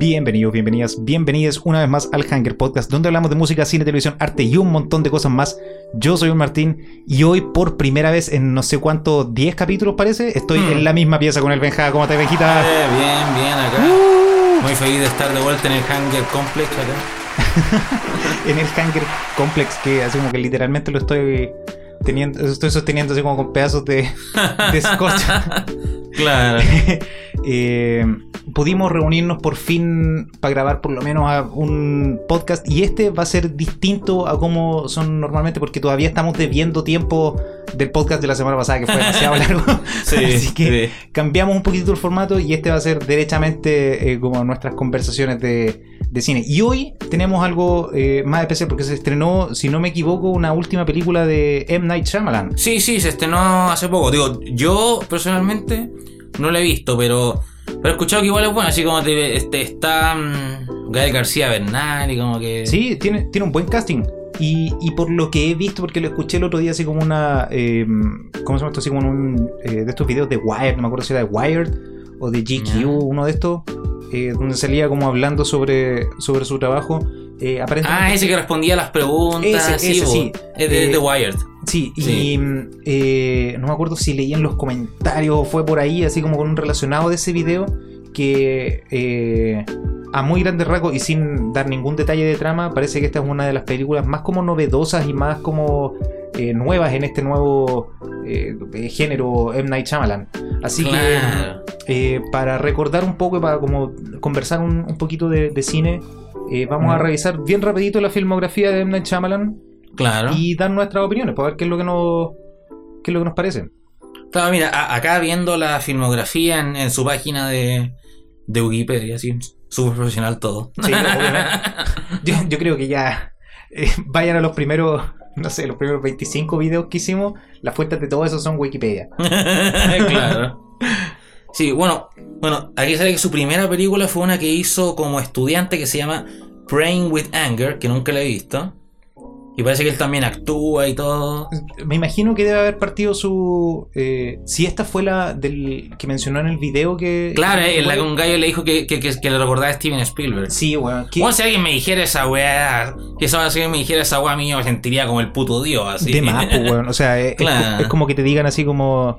Bienvenidos, bienvenidas, bienvenidas una vez más al Hanger Podcast, donde hablamos de música, cine, televisión, arte y un montón de cosas más. Yo soy un Martín y hoy por primera vez en no sé cuánto, 10 capítulos parece, estoy Hmm. en la misma pieza con el Benja. ¿Cómo estás, Benjita? Eh, bien, bien acá. Uh. Muy feliz de estar de vuelta en el Hanger Complex acá. en el Hanger Complex, que así como que literalmente lo estoy teniendo, estoy sosteniendo así como con pedazos de, de. Claro. Eh, pudimos reunirnos por fin para grabar por lo menos a un podcast y este va a ser distinto a como son normalmente porque todavía estamos debiendo tiempo del podcast de la semana pasada que fue demasiado largo Sí, así que sí. cambiamos un poquito el formato y este va a ser derechamente eh, como nuestras conversaciones de, de cine y hoy tenemos algo eh, más especial porque se estrenó si no me equivoco una última película de M. Night Shyamalan Sí, sí, se estrenó hace poco. Digo, yo personalmente no lo he visto, pero, pero he escuchado que igual es bueno. Así como te- este, está mm, Gael García Bernal y como que. Sí, tiene, tiene un buen casting. Y, y por lo que he visto, porque lo escuché el otro día así como una... eh, ¿Cómo se llama esto? Así como en un... eh, de estos videos de Wired, no me acuerdo si era de Wired o de GQ, uno de estos, eh, donde salía como hablando sobre, sobre su trabajo. Eh, aparentemente... Ah, ese que respondía a las preguntas. Ese, sí, ese, sí. Es de, Eh, de Wired. Sí, y Sí. mm, eh, no me acuerdo si leí en los comentarios o fue por ahí, así como con un relacionado de ese video, que eh, a muy grandes rasgos y sin dar ningún detalle de trama, parece que esta es una de las películas más como novedosas y más como eh, nuevas en este nuevo eh, género M. Night Shyamalan. Así Claro. que eh, para recordar un poco y para como conversar un, un poquito de, de cine, eh, vamos a revisar bien rapidito la filmografía de M. Night Shyamalan Claro. y dar nuestras opiniones para ver qué es lo que nos qué es lo que nos parece. Claro, mira, a- acá viendo la filmografía en, en su página de, de Wikipedia, así, súper profesional todo. Sí. Yo, yo creo que ya eh, vayan a los primeros, no sé, los primeros 25 videos que hicimos, las fuentes de todo eso son Wikipedia. claro. Sí, bueno, bueno, aquí sale que su primera película fue una que hizo como estudiante que se llama Praying with Anger, que nunca la he visto. Y parece que él también actúa y todo. Me imagino que debe haber partido su eh, si esta fue la del que mencionó en el video que Claro, eh, en la que un gallo le dijo que, que, que- que le recordaba a Steven Spielberg. Sí, weón. Bueno, si alguien me dijera esa weá, que si alguien me dijera esa weá a mí yo me sentiría como el puto dios, así. De más, pues, weón. O sea, Claro. es como que te digan así como.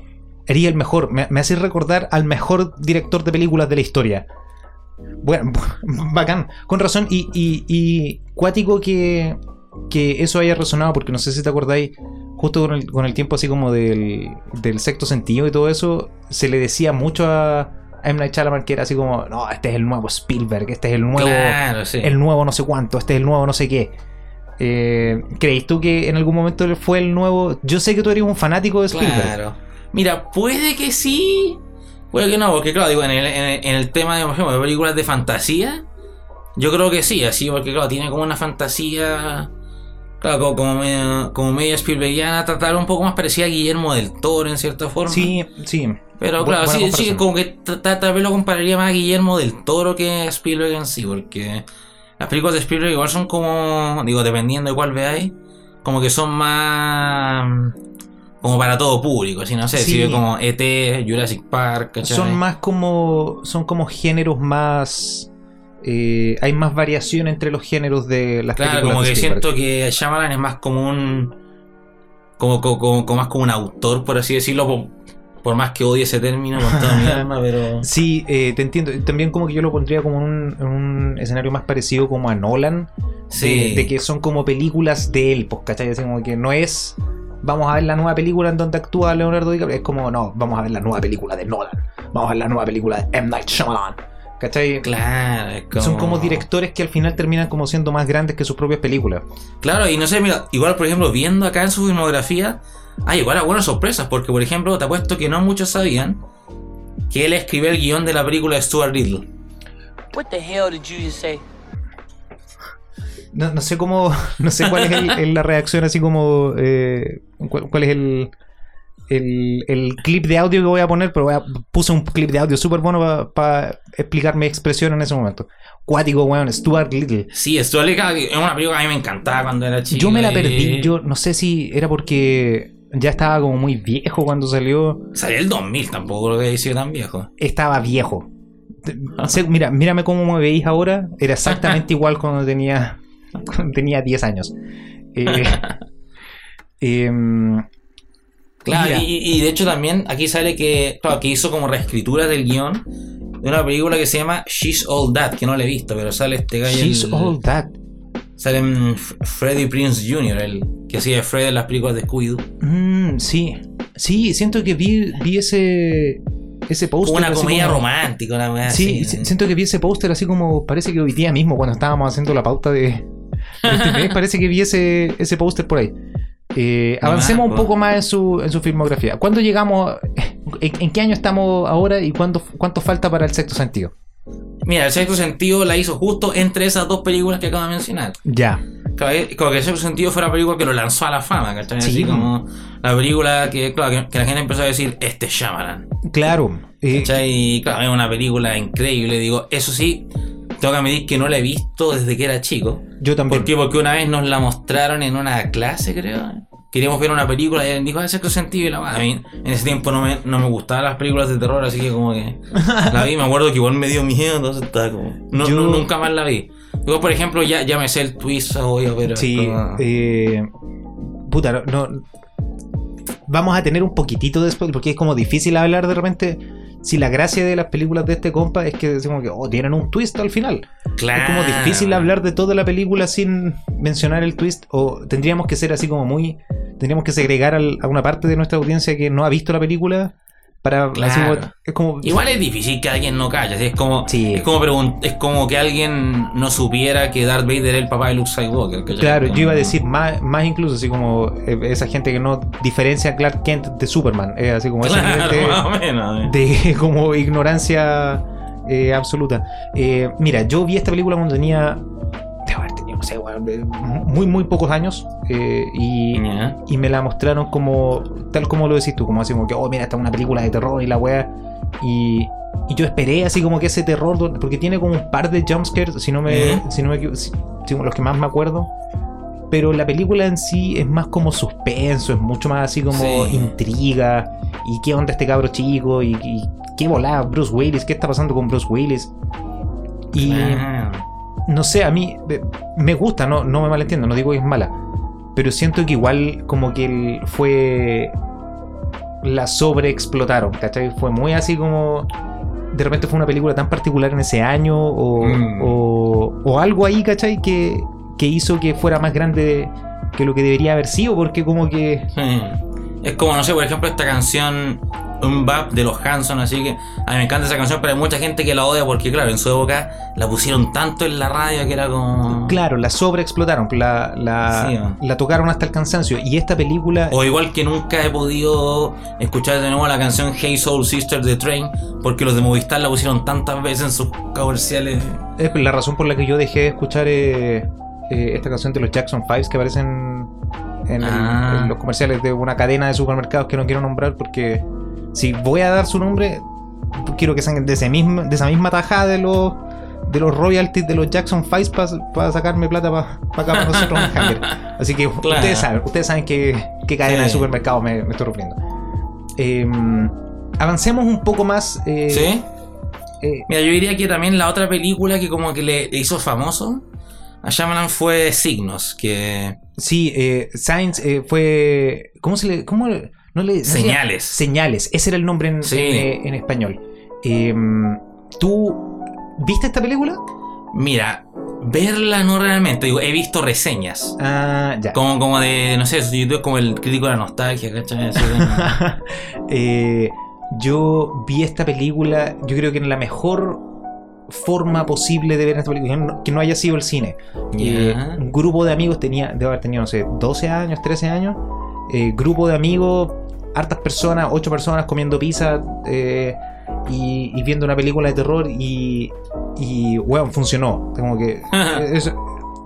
Eres el mejor. Me, me haces recordar al mejor director de películas de la historia. Bueno, bacán. Con razón. Y, y, y cuático que, que eso haya resonado, porque no sé si te acordáis, justo con el, con el tiempo así como del, del sexto sentido y todo eso, se le decía mucho a, a M. Night Shyamalan que era así como, no, este es el nuevo Spielberg, este es el nuevo Claro, sí. el nuevo no sé cuánto, este es el nuevo no sé qué. Eh, ¿Creéis tú que en algún momento fue el nuevo? Yo sé que tú eres un fanático de Spielberg. Claro. Mira, puede que sí, puede que no, porque claro, digo, en el, en el, en el tema de, por ejemplo, de películas de fantasía, yo creo que sí, así, porque claro, tiene como una fantasía, claro, como, como, media, como media Spielbergiana, tratar un poco más parecida a Guillermo del Toro en cierta forma. Sí, sí. Pero claro, sí, sí, como que ta- ta- tal vez lo compararía más a Guillermo del Toro que a Spielberg en sí, porque las películas de Spielberg igual son como, digo, dependiendo de cuál veáis, como que son más como para todo público, así no sé, Sí. si ve como ET, Jurassic Park, ¿cachai? Son más como. Son como géneros más. eh, hay más variación entre los géneros de las Claro, películas como de que siento que Shyamalan es más como un como, como, como- como más como un autor, por así decirlo, por, por más que odie ese término con toda mi alma, pero Sí, eh, te entiendo. También como que yo lo pondría como un, un escenario más parecido como a Nolan. sí. de, de que son como películas de él, pues, ¿cachai? Así como que no es. Vamos a ver la nueva película en donde actúa Leonardo DiCaprio. Es como, no, vamos a ver la nueva película de Nolan. Vamos a ver la nueva película de M. Night Shyamalan. ¿Cachai? Claro, es como... Son como directores que al final terminan como siendo más grandes que sus propias películas. Claro, y no sé, mira, igual por ejemplo, viendo acá en su filmografía, hay igual algunas sorpresas, porque por ejemplo, te apuesto que no muchos sabían que él escribió el guion de la película de Stuart Little. What the hell did you just say? No, no sé cómo. No sé cuál es el- el- la reacción, así como. eh, cuál, cuál es el, el. el clip de audio que voy a poner, pero voy a- puse un clip de audio súper bueno para explicar mi expresión en ese momento. Cuático, weón, Stuart Little. Sí, Stuart Little es una película que a mí me encantaba cuando era chico. Yo me la perdí. Yo no sé si era porque ya estaba como muy viejo cuando salió. Salió el 2000, tampoco creo que sido tan viejo. Estaba viejo. mira, mírame cómo me veis ahora. Era exactamente igual cuando tenía, tenía 10 años. Eh, em, Claro, y, y de hecho también aquí sale que, claro, que hizo como reescritura del guion de una película que se llama She's All That, que no la he visto, pero sale este gallo. She's el- all that. Sale F- Freddie Prince Jr., el que hacía de Fred en las películas de Scooby-Doo. Mm, sí, sí, siento que vi, vi ese, ese póster. una comedia como- romántica, una Sí, así. siento que vi ese póster así como parece que hoy día mismo cuando estábamos haciendo la pauta de este mes, parece que vi ese, ese póster por ahí. Eh, avancemos un po. poco más en su, en su filmografía. ¿Cuándo llegamos? ¿En, en qué año estamos ahora y cuánto, cuánto falta para el sexto sentido? Mira, el sexto sentido la hizo justo entre esas dos películas que acabo de mencionar. Ya. Eh, Como que el sexto sentido fue la película que lo lanzó a la fama, ¿cachai? Sí. Así como la película que, claro, que, que la gente empezó a decir, este es Shyamalan. Claro. eh, ¿Cachai? Y claro, es una película increíble. Digo, eso sí, tengo que admitir que no la he visto desde que era chico. yo también. ¿Por qué? Porque una vez nos la mostraron en una clase, creo. Queríamos ver una película y él dijo, ah, sexto sentido. Y la a mí en ese tiempo no me, no me gustaban las películas de terror, así que como que la vi. Me acuerdo que igual me dio miedo, entonces estaba como. No, Yo- no- nunca más la vi. Yo, por ejemplo, ya, ya me sé el twist, obvio, pero. Sí, como- eh, puta, no, Vamos a tener un poquitito de spoiler, porque es como difícil hablar de repente. Si la gracia de las películas de este compa es que decimos que oh, tienen un twist al final. claro. Es como difícil hablar de toda la película sin mencionar el twist. O tendríamos que ser así como muy. Tendríamos que segregar al- a una parte de nuestra audiencia que no ha visto la película. Para. Claro. como- es como. Igual es difícil que alguien no calle, así es como Sí. es como es como que alguien no supiera que Darth Vader era el papá de Luke Skywalker. ¿cachai? Claro, Como- yo iba a decir más, más incluso, así como eh, esa gente que no diferencia a Clark Kent de Superman. Es así como Claro, más o menos. eh. de como ignorancia eh, absoluta. Eh, mira, yo vi esta película cuando tenía, no sé, muy, muy pocos años eh, y, me la mostraron como, tal como lo decís tú, como así como que, oh, mira, esta es una película de terror y la weá. Y, y yo esperé así como que ese terror, porque tiene como un par de jumpscares, si no me, Ujú. si no me si- los que más me acuerdo. Pero la película en sí es más como suspenso, es mucho más así como Sí. intriga. ¿Y qué onda este cabro chico? ¿Y, y qué volada Bruce Willis? ¿Qué está pasando con Bruce Willis? Y Claro. No sé, a mí me gusta, no, no me malentiendo, no digo que es mala. Pero siento que igual como que el- fue... La sobreexplotaron, ¿cachai? Fue muy así como... De repente fue una película tan particular en ese año o, Mm. o, o algo ahí, ¿cachai? Que, que hizo que fuera más grande que lo que debería haber sido, porque como que... Sí. Es como, no sé, por ejemplo, esta canción Un Bap de los Hanson, así que a mí me encanta esa canción, pero hay mucha gente que la odia porque, claro, en su época la pusieron tanto en la radio que era como. Claro, la sobreexplotaron, la, la, Sí, la tocaron hasta el cansancio. Y esta película... O igual que nunca he podido escuchar de nuevo la canción Hey Soul Sister de Train, porque los de Movistar la pusieron tantas veces en sus comerciales. Es la razón por la que yo dejé de escuchar eh, eh, esta canción de los Jackson Fives que aparecen en, el- Ah. en los comerciales de una cadena de supermercados que no quiero nombrar porque si voy a dar su nombre quiero que sean de, ese mismo, de esa misma tajada de los de los royalties de los Jackson Fives para sacarme plata para acá para nosotros en. Así que Claro. ustedes saben, ustedes saben qué, qué cadena Sí. de supermercados me, me estoy refiriendo. Em, avancemos un poco más. eh, ¿Sí? eh, Mira, yo diría que también la otra película que como que le, le hizo famoso a Shyamalan fue Signos, que... Sí, eh, Science fue. ¿Cómo se le.? ¿Cómo le- no le, no se llama? Señales. Señales, ese era el nombre en, Sí. en, eh, en español. Eh, ¿Tú viste esta película? Mira, verla no realmente, digo, he visto reseñas. Ah, ya. Como, como de, no sé, YouTube como el crítico de la nostalgia, ¿cachai? Eh, yo vi esta película, yo creo que en la mejor forma posible de ver esta película, que no- haya sido el cine. Eh, un grupo de amigos tenía, debo haber tenido, no sé, 12 años, 13 años. Eh, grupo de amigos, hartas personas, 8 personas comiendo pizza eh, y, y viendo una película de terror y, y bueno, funcionó. Como que, es-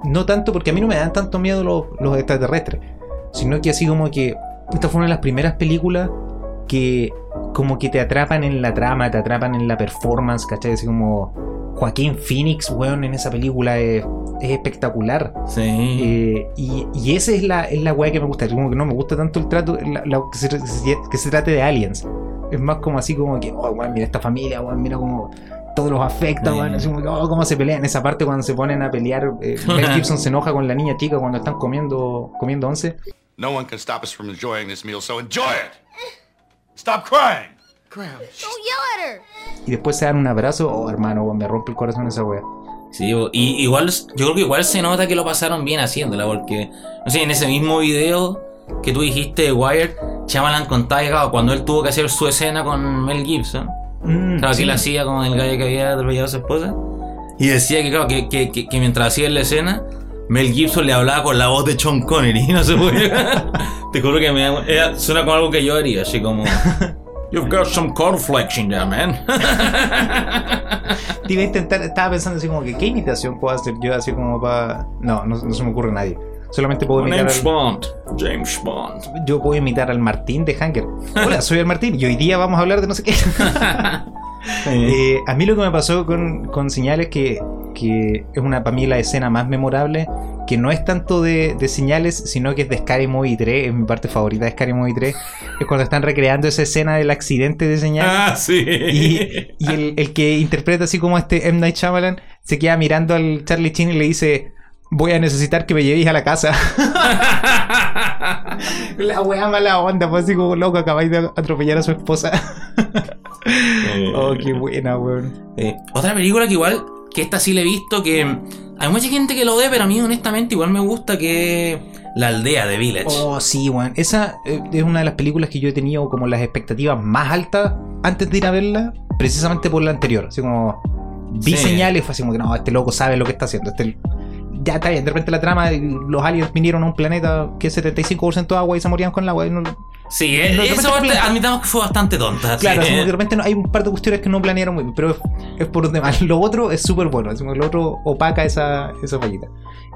no tanto porque a mí no me dan tanto miedo los, los extraterrestres, sino que así como que esta fue una de las primeras películas que como que te atrapan en la trama, te atrapan en la performance, ¿cachai? Así como Joaquín Phoenix, weón, en esa película es, es espectacular. Sí. Eh, y, y esa es la, es la weá que me gusta. Como que no me gusta tanto el trato, la- la- que, se, que se trate de aliens. Es más como así como que, oh, weón, mira esta familia, weón, mira como. todo los afecta, Sí. weón. Así como que, oh, cómo se pelean. Esa parte cuando se ponen a pelear, eh, Mel Gibson se enoja con la niña chica cuando están comiendo, comiendo once. No one can stop us from enjoying this meal, so enjoy it. Stop crying. Don't yell at her. Y después se dan un abrazo. Oh, hermano, weón, me rompe el corazón esa wea. Sí, y igual, yo creo que igual se nota que lo pasaron bien haciéndola, porque, no sé, en ese mismo video que tú dijiste de Wired, Chamalan contaba que claro, cuando él tuvo que hacer su escena con Mel Gibson, Mm, claro, sí. que él hacía con el gallo que había atropellado a su esposa, y decía que, claro, que, que, que- que mientras hacía la escena, Mel Gibson le hablaba con la voz de Sean Connery, no se podía. Te juro que me era- suena como algo que yo haría, así como. You've got some cornflakes in there, man. Te iba a intentar, estaba pensando así como que, ¿qué imitación puedo hacer yo así como para...? No, no, no se me ocurre a nadie. Solamente puedo imitar name's al, Bond. James Bond. yo puedo imitar al Martín de Hanger. Hola, soy el Martín y hoy día vamos a hablar de no sé qué. Eh, a mí lo que me pasó con, con Señales que, que es una para mí la escena más memorable que no es tanto de, de señales sino que es de Scary Movie 3 es mi parte favorita de Scary Movie 3 es cuando están recreando esa escena del accidente de señales Ah, sí. y, y el, el que interpreta así como este M. Night Shyamalan se queda mirando al Charlie Chin y le dice voy a necesitar que me llevéis a la casa la wea mala onda pues así como loco acabáis de atropellar a su esposa. Oh qué buena weón. Eh, otra película que igual, que esta sí la he visto, que hay mucha gente que lo ve, pero a mí honestamente igual me gusta que La aldea de Village. Oh, sí, weón. Esa eh, es una de las películas que yo he tenido como las expectativas más altas antes de ir a verla, precisamente por la anterior. Así como vi Sí. señales y fue así como que no, este loco sabe lo que está haciendo. Este, ya está bien, de repente la trama, de los aliens vinieron a un planeta que es 75% agua y se morían con el agua. y no- Sí, eh, parte plan- admitamos que fue bastante tonta. Claro, sí. que de repente no- hay un par de cuestiones que no planearon muy bien, pero es, es por demás. Lo otro es súper bueno, así como lo otro opaca esa, esa fallita.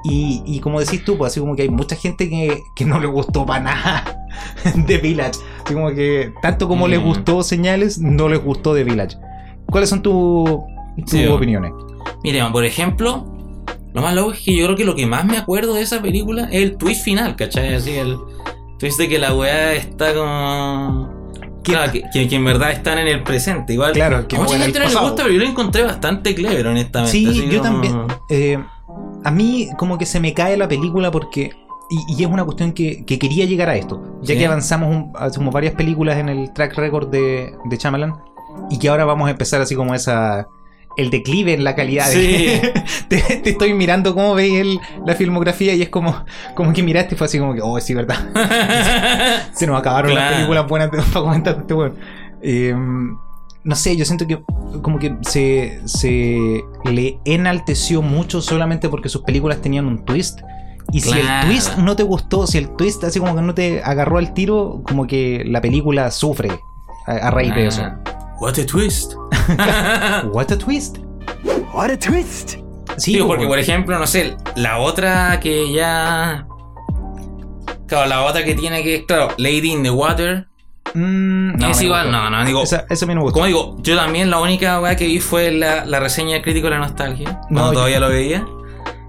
Y, y como decís tú, pues así como que hay mucha gente que, que no le gustó para nada de Village. Así como que tanto como les Mm. gustó Señales, no les gustó de Village. ¿Cuáles son tu- tus Sí, opiniones? Mire, por ejemplo, lo más loco es que yo creo que lo que más me acuerdo de esa película es el twist final, ¿cachai? Así, el twist de que la weá está como... Claro, que, que- que en verdad están en el presente. Igual, Claro, que a mucha gente no le gusta, pero yo lo encontré bastante clever, honestamente. Sí, yo como- también. Eh, a mí como que se me cae la película porque... Y, y es una cuestión que, que quería llegar a esto. Ya Sí. que avanzamos, un- hacemos varias películas en el track record de, de Shyamalan. Y que ahora vamos a empezar así como esa... El declive en la calidad. Sí. te, te estoy mirando cómo veis el- la filmografía y es como, como que miraste y fue así como que, oh, sí, verdad. Se nos acabaron las películas buenas de- para comentar este weón. Eh, no sé, yo siento que como que se, se le enalteció mucho solamente porque sus películas tenían un twist. Y si el twist no te gustó, si el twist así como que no te agarró al tiro, como que la película sufre a, a raíz de eso. What a twist. What a twist. What a twist! Sí, Digo, po, porque weón. por ejemplo, no sé, la otra que ya. Claro, la otra que tiene que es, claro, Lady in the Water. Mm, no, es igual, gustó. no, no, digo. Esa, esa no me gustó. Como digo, yo también la única weá que vi fue la, la reseña del crítico de la nostalgia. Cuando No, yo- todavía lo veía.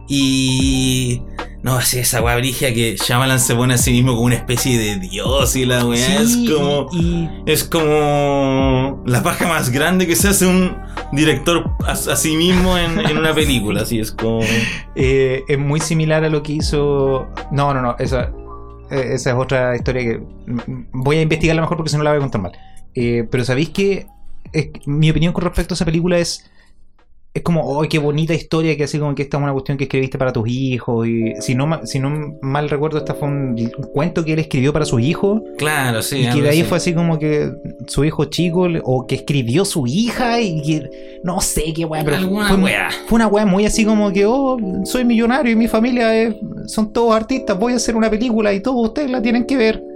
Y. No, sí, esa weá brigia que Shyamalan se pone a sí mismo como una especie de dios y la weá Sí, es como. y- Es como la paja más grande que se hace un director a, a sí mismo en, en una película. Así es como. Eh, es muy similar a lo que hizo. No, no, no. Esa, eh, esa es otra historia que. Voy a investigarla mejor porque si no la voy a contar mal. Eh, pero sabéis que. es- mi opinión con respecto a esa película es. Es como, ¡ay, qué bonita historia! Que así como que esta es una cuestión que escribiste para tus hijos. Y si no, si no mal recuerdo, esta fue un, cuento que él escribió para sus hijos. Claro, sí. y que de ahí fue así como que su hijo chico, o que escribió su hija, y que. No sé qué weá, pero. Alguna fue, weá. fue una weá muy así como que, oh, soy millonario y mi familia es- son todos artistas, voy a hacer una película y todos ustedes la tienen que ver.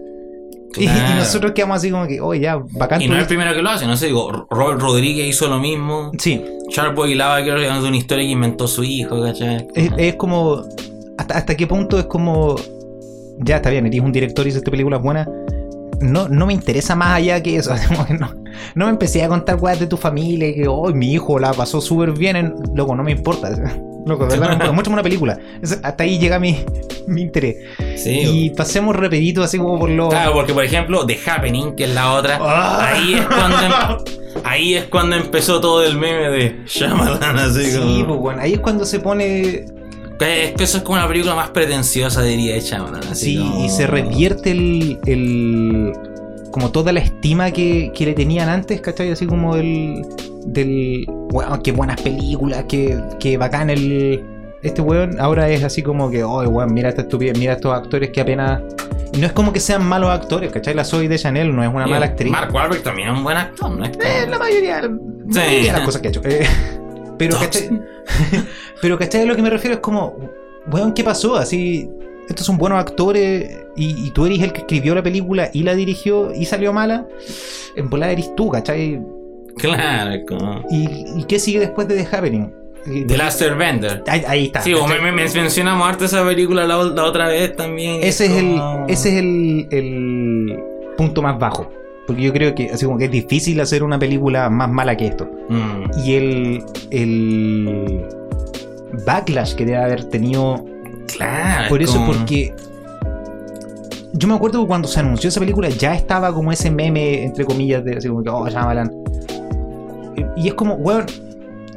Y- nosotros quedamos así como que, oh, ya, bacán. Y no es el primero que lo hace, no sé, digo, Robert Rodríguez hizo lo mismo. Sí, Lava creo que es una historia que inventó su hijo, ¿cachai? es, es como. Hasta, ¿Hasta qué punto es como. Ya está bien, eres un director y hiciste películas buenas. No, no me interesa más allá que eso. no, no me empecé a contar weas de tu familia y que, oh, mi hijo la pasó súper bien. En... Loco, no me importa. Loco, de verdad, muéstrame una película. Hasta ahí llega mi, mi interés. Sí. Y pasemos rapidito, así como por lo. Claro, porque por ejemplo, The Happening, que es la otra, Ah. ahí es cuando em- ahí es cuando empezó todo el meme de Shyamalan, así Sí, como. pues bueno, ahí es cuando se pone. Es que eso es como la película más pretenciosa, diría de Shyamalan. Así Sí, como- y se revierte el. el como toda la estima que, que le tenían antes, ¿cachai? Así como el. Del. Bueno, qué buenas películas, qué, qué bacán el. Este weón ahora es así como que, oh, weón, mira esta estupidez, mira estos actores que apenas. No es como que sean malos actores, ¿cachai? La Zoe de Chanel no es una mala actriz. Mark Wahlberg también es un buen actor, ¿no? Es Eh, la mayoría, la Sí. mayoría de las cosas que ha hecho. Eh, pero. ¿cachai? pero, ¿cachai? A lo que me refiero es como, weón, ¿qué pasó? Así, estos son buenos actores y, y tú eres el que escribió la película y la dirigió y salió mala. En volada eres tú, ¿cachai? Claro, como. ¿Y, y qué sigue después de The Happening? The Last Airbender. Ahí, ahí está. Sí, vos me, me- mencionamos harto esa película la, la otra vez también. ese es el, ese es el, el punto más bajo. Porque yo creo que así como que es difícil hacer una película más mala que esto. Mm, y el, el backlash que debe haber tenido claro. por es eso, como- porque yo me acuerdo que cuando se anunció esa película ya estaba como ese meme, entre comillas, de así como que, oh, Shyamalan. Y- es como, weón,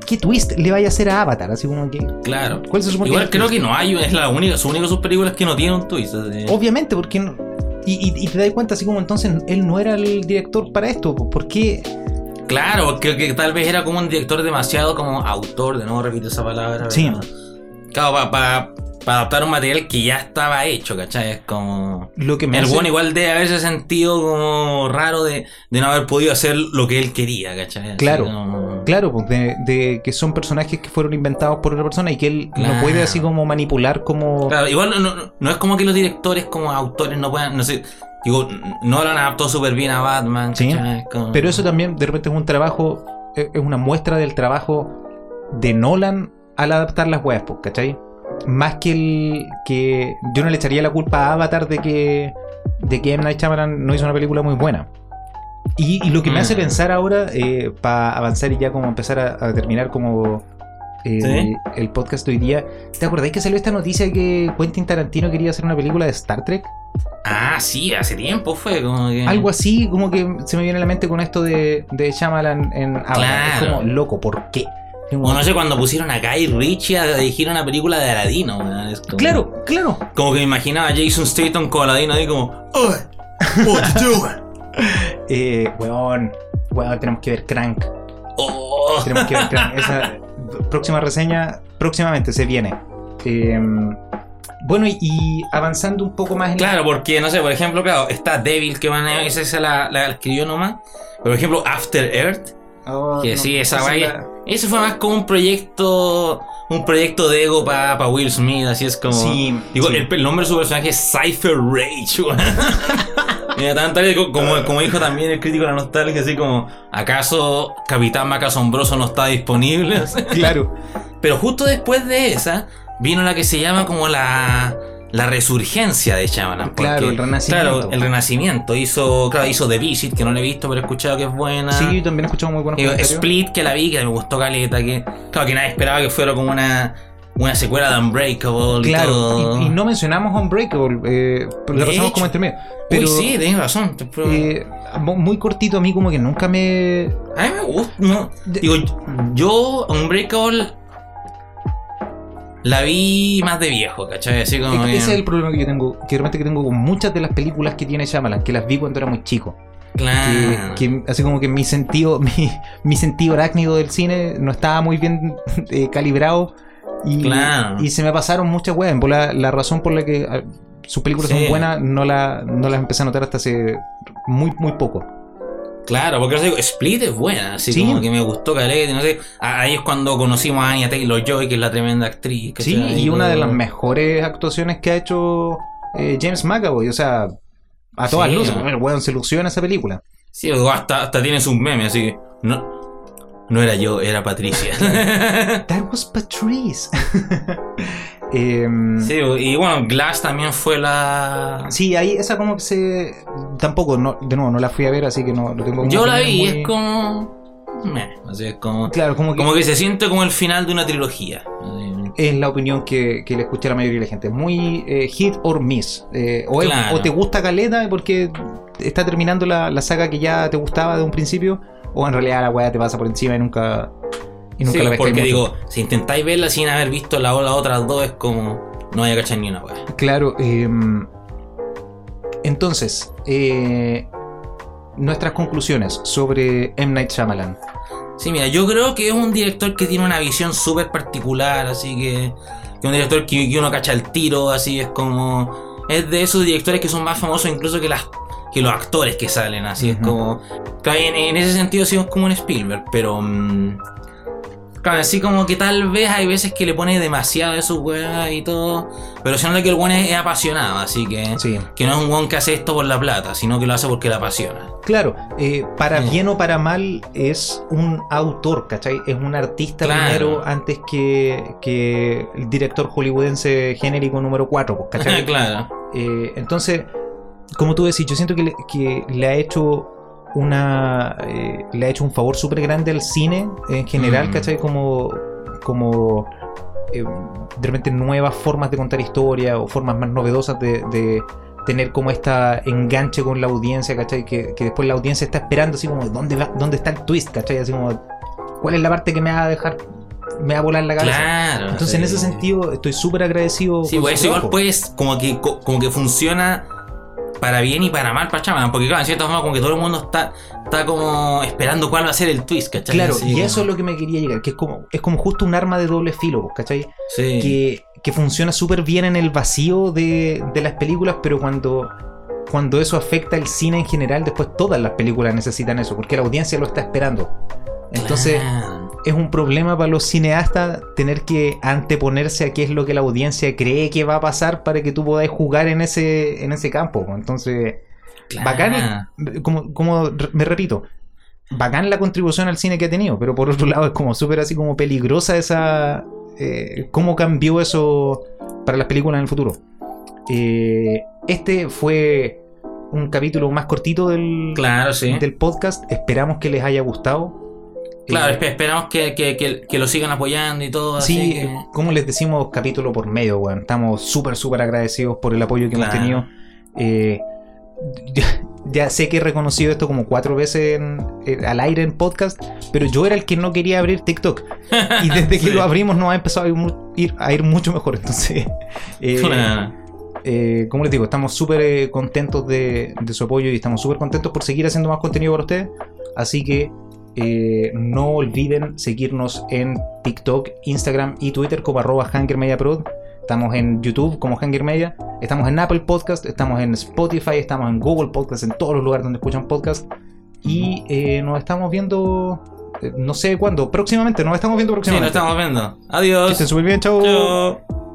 ¿qué twist le vaya a hacer a Avatar? Así como que, Claro. ¿cuál se supone Igual creo twist? que no hay, es la única, su única de sus películas que no tiene un twist. así. Obviamente, porque no- y, y- y te das cuenta así como entonces él no era el director para esto. ¿Por qué? Claro, porque que tal vez era como un director demasiado como autor, de nuevo repito esa palabra. Sí. ¿verdad? Claro, para adaptar un material que ya estaba hecho, ¿cachai? Es como... Lo que me El hace- bueno igual debe haberse sentido como raro de, de no haber podido hacer lo que él quería, ¿cachai? Claro. como- Claro, pues de, de que son personajes que fueron inventados por otra persona y que él no Claro. puede así como manipular como... Claro, igual no, no- no es como que los directores como autores no puedan, no sé, digo, no lo han adaptado súper bien a Batman, Sí, ¿cachai? Es como- Pero eso también de repente es un trabajo, es es una muestra del trabajo de Nolan al adaptar las weas, pues, ¿cachai? Más que el que yo no le echaría la culpa a Avatar de que de que M. Night Shyamalan no hizo una película muy buena. Y, y lo que me hace Mm. pensar ahora, para avanzar y ya como empezar a, a terminar como eh, Sí. el podcast de hoy día, ¿te acordáis que salió esta noticia que Quentin Tarantino quería hacer una película de Star Trek? Ah, sí, hace tiempo fue como que... Algo así, como que se me viene a la mente con esto de, de Shyamalan en Avatar. Es Claro. como, loco, ¿por qué? O no sé, cuando pusieron a Guy Ritchie a dirigir una película de Aladino, como- Claro, claro. Como que me imaginaba a Jason Statham con Aladino ahí como... "Oy, what you doing?" Eh, weón, weón, tenemos que ver Crank. Oh. Tenemos que ver Crank. Esa próxima reseña, próximamente se viene. Eh, bueno, y, y avanzando un poco más en Claro, porque, no sé, por ejemplo, claro, está Devil, que van a... Esa, esa la, la escribió nomás. Por ejemplo, After Earth, Oh, que no, sí, esa es vaya... la- Eso fue más como un proyecto... Un proyecto de ego para Will Smith, así es como... Sí, Digo, sí. el, el nombre de su personaje es Cypher Rage. Mira, tan tal como, como, como dijo también el crítico de la nostalgia, así como, ¿acaso Capitán Mac Asombroso no está disponible? Claro. Pero justo después de esa, vino la que se llama como la, la resurgencia de Shyamalan. porque- Claro, el renacimiento. Claro, el renacimiento. Hizo, claro, hizo The Visit, que no la he visto, pero he escuchado que es buena. Sí, también he escuchado muy buenos Digo, comentarios. Split, que la vi, que me gustó caleta, que claro que nadie esperaba que fuera como una, una secuela de Unbreakable. y Claro, todo. y, y no mencionamos Unbreakable, eh, la pasamos como entre medio. Pero, Uy, sí, tenés razón. eh, mu- muy cortito a mí como que nunca me... A mí me gusta. no. Digo, yo Unbreakable la vi más de viejo, ¿cachai? Así como. Ese que- es el problema que yo tengo, que realmente que tengo con muchas de las películas que tiene Shyamalan, que las vi cuando era muy chico. Claro. que así como que mi sentido, mi, mi sentido arácnido del cine no estaba muy bien eh, calibrado y, Claro. y se me pasaron muchas weas. Bola, La, razón por la que ah, sus películas Sí. son buenas no, la, no las empecé a notar hasta hace muy, muy poco. Claro, porque o sea, digo, Split es buena, así Sí. como que me gustó caleta, y no sé. Ahí es cuando conocimos a Anya Taylor Joy, que es la tremenda actriz. Sí, y una de las mejores actuaciones que ha hecho eh, James McAvoy. O sea, a todas Sí. luces. El weón se lució en esa película. Sí, hasta, hasta tiene sus memes, así que. No, no era yo, era Patricia. That was Patrice. Em, sí, y bueno, Glass también fue la. Sí, ahí esa como que se... Tampoco, no, de nuevo, no la fui a ver, así que no lo tengo como Yo la vi, muy- es como. meh. Así es como, Claro, como que, como que se siente como el final de una trilogía. Es la opinión que, que le escuché a la mayoría de la gente. Muy eh, hit or miss. Eh, o, es- Claro. o te gusta Caleta porque está terminando la, la saga que ya te gustaba de un principio, o en realidad la weá te pasa por encima y nunca, y nunca Sí, la porque mucho. digo, si intentáis verla sin haber visto la, las otras dos, es como. No vaya a cachar ni una wea. Claro, eh, entonces, eh, nuestras conclusiones sobre M. Night Shyamalan. Sí, mira, yo creo que es un director que tiene una visión súper particular, así que. que un director que, que uno cacha el tiro, así es como. Es de esos directores que son más famosos incluso que las que los actores que salen, así es como. En, en ese sentido sí es como un Spielberg, pero. mm, claro, así como que tal vez hay veces que le pone demasiado de su weá y todo, pero se nota que el buen es, es apasionado, así que. Sí, Que no es un weón que hace esto por la plata, sino que lo hace porque le apasiona. claro, eh, para Sí. bien o para mal es un autor, ¿cachai? Es un artista Claro. primero antes que, que el director hollywoodense genérico número 4, ¿cachai? claro. Eh, entonces, como tú decís, yo siento que le, que le ha hecho una eh, le ha hecho un favor súper grande al cine en general, Mm. ¿cachai? Como, como eh, de repente nuevas formas de contar historia o formas más novedosas de, de tener como esta enganche con la audiencia, ¿cachai? Que, que después la audiencia está esperando así como, ¿dónde, va, ¿dónde está el twist? ¿cachai? Así como, ¿cuál es la parte que me va a dejar, me va a volar la cabeza? Claro. Entonces, sí. en ese sentido, estoy súper agradecido. Sí, con pues eso igual trabajo. pues como que, co- como que funciona para bien y para mal para Chamalan, porque claro, en cierta forma como que todo el mundo está, está como esperando cuál va a ser el twist, ¿cachai? Claro, y como- eso es lo que me quería llegar, que es como, es como justo un arma de doble filo, ¿cachai? Sí. Que, que funciona súper bien en el vacío de, de las películas, pero cuando, cuando eso afecta el cine en general, después todas las películas necesitan eso, porque la audiencia lo está esperando. Entonces, Claro. Es un problema para los cineastas tener que anteponerse a qué es lo que la audiencia cree que va a pasar para que tú podáis jugar en ese, en ese campo. Entonces, Claro. bacán, como, como me repito, bacán la contribución al cine que ha tenido, pero por otro lado es como súper así como peligrosa esa... eh, cómo cambió eso para las películas en el futuro. Eh, este fue un capítulo más cortito del, Claro, sí. del podcast, esperamos que les haya gustado. Claro, Eh, espe- esperamos que, que, que, que lo sigan apoyando y todo. Sí, que- como les decimos, capítulo por medio, weón. Estamos súper, súper agradecidos por el apoyo que hemos tenido. Eh, ya, ya sé que he reconocido esto como cuatro veces en- eh, al aire en podcast, pero yo era el que no quería abrir TikTok. Y desde que lo abrimos nos ha empezado a ir, mu- ir- a ir mucho mejor. Entonces, eh, Claro. eh, como les digo, estamos súper eh, contentos de, de su apoyo y estamos súper contentos por seguir haciendo más contenido para ustedes. Así que eh, no olviden seguirnos en TikTok, Instagram y Twitter como arroba HangerMediaProd. Estamos en YouTube como Hanger Media. Estamos en Apple Podcast, estamos en Spotify, estamos en Google Podcast, en todos los lugares donde escuchan podcast. Y eh, nos estamos viendo, eh, no sé cuándo, próximamente, nos estamos viendo Sí, próximamente. nos estamos viendo. Que Adiós. estén súper bien. Chao.